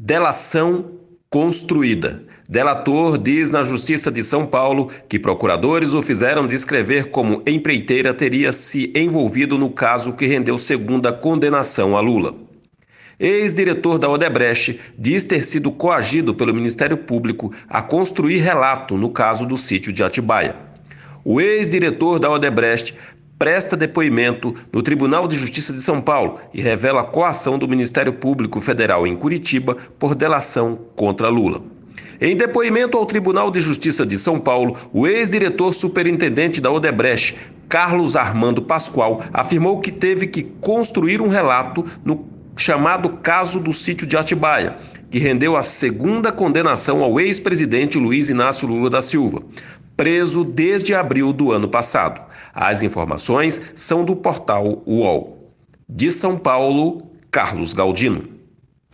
Delação construída. Delator diz na Justiça de São Paulo que procuradores o fizeram descrever como empreiteira teria se envolvido no caso que rendeu segunda condenação a Lula. Ex-diretor da Odebrecht diz ter sido coagido pelo Ministério Público a construir relato no caso do sítio de Atibaia. O ex-diretor da Odebrecht presta depoimento no Tribunal de Justiça de São Paulo e revela a coação do Ministério Público Federal em Curitiba por delação contra Lula. Em depoimento ao Tribunal de Justiça de São Paulo, o ex-diretor superintendente da Odebrecht, Carlos Armando Pascoal, afirmou que teve que construir um relato no chamado caso do sítio de Atibaia, que rendeu a segunda condenação ao ex-presidente Luiz Inácio Lula da Silva preso desde abril do ano passado. As informações são do portal UOL. De São Paulo, Carlos Galdino.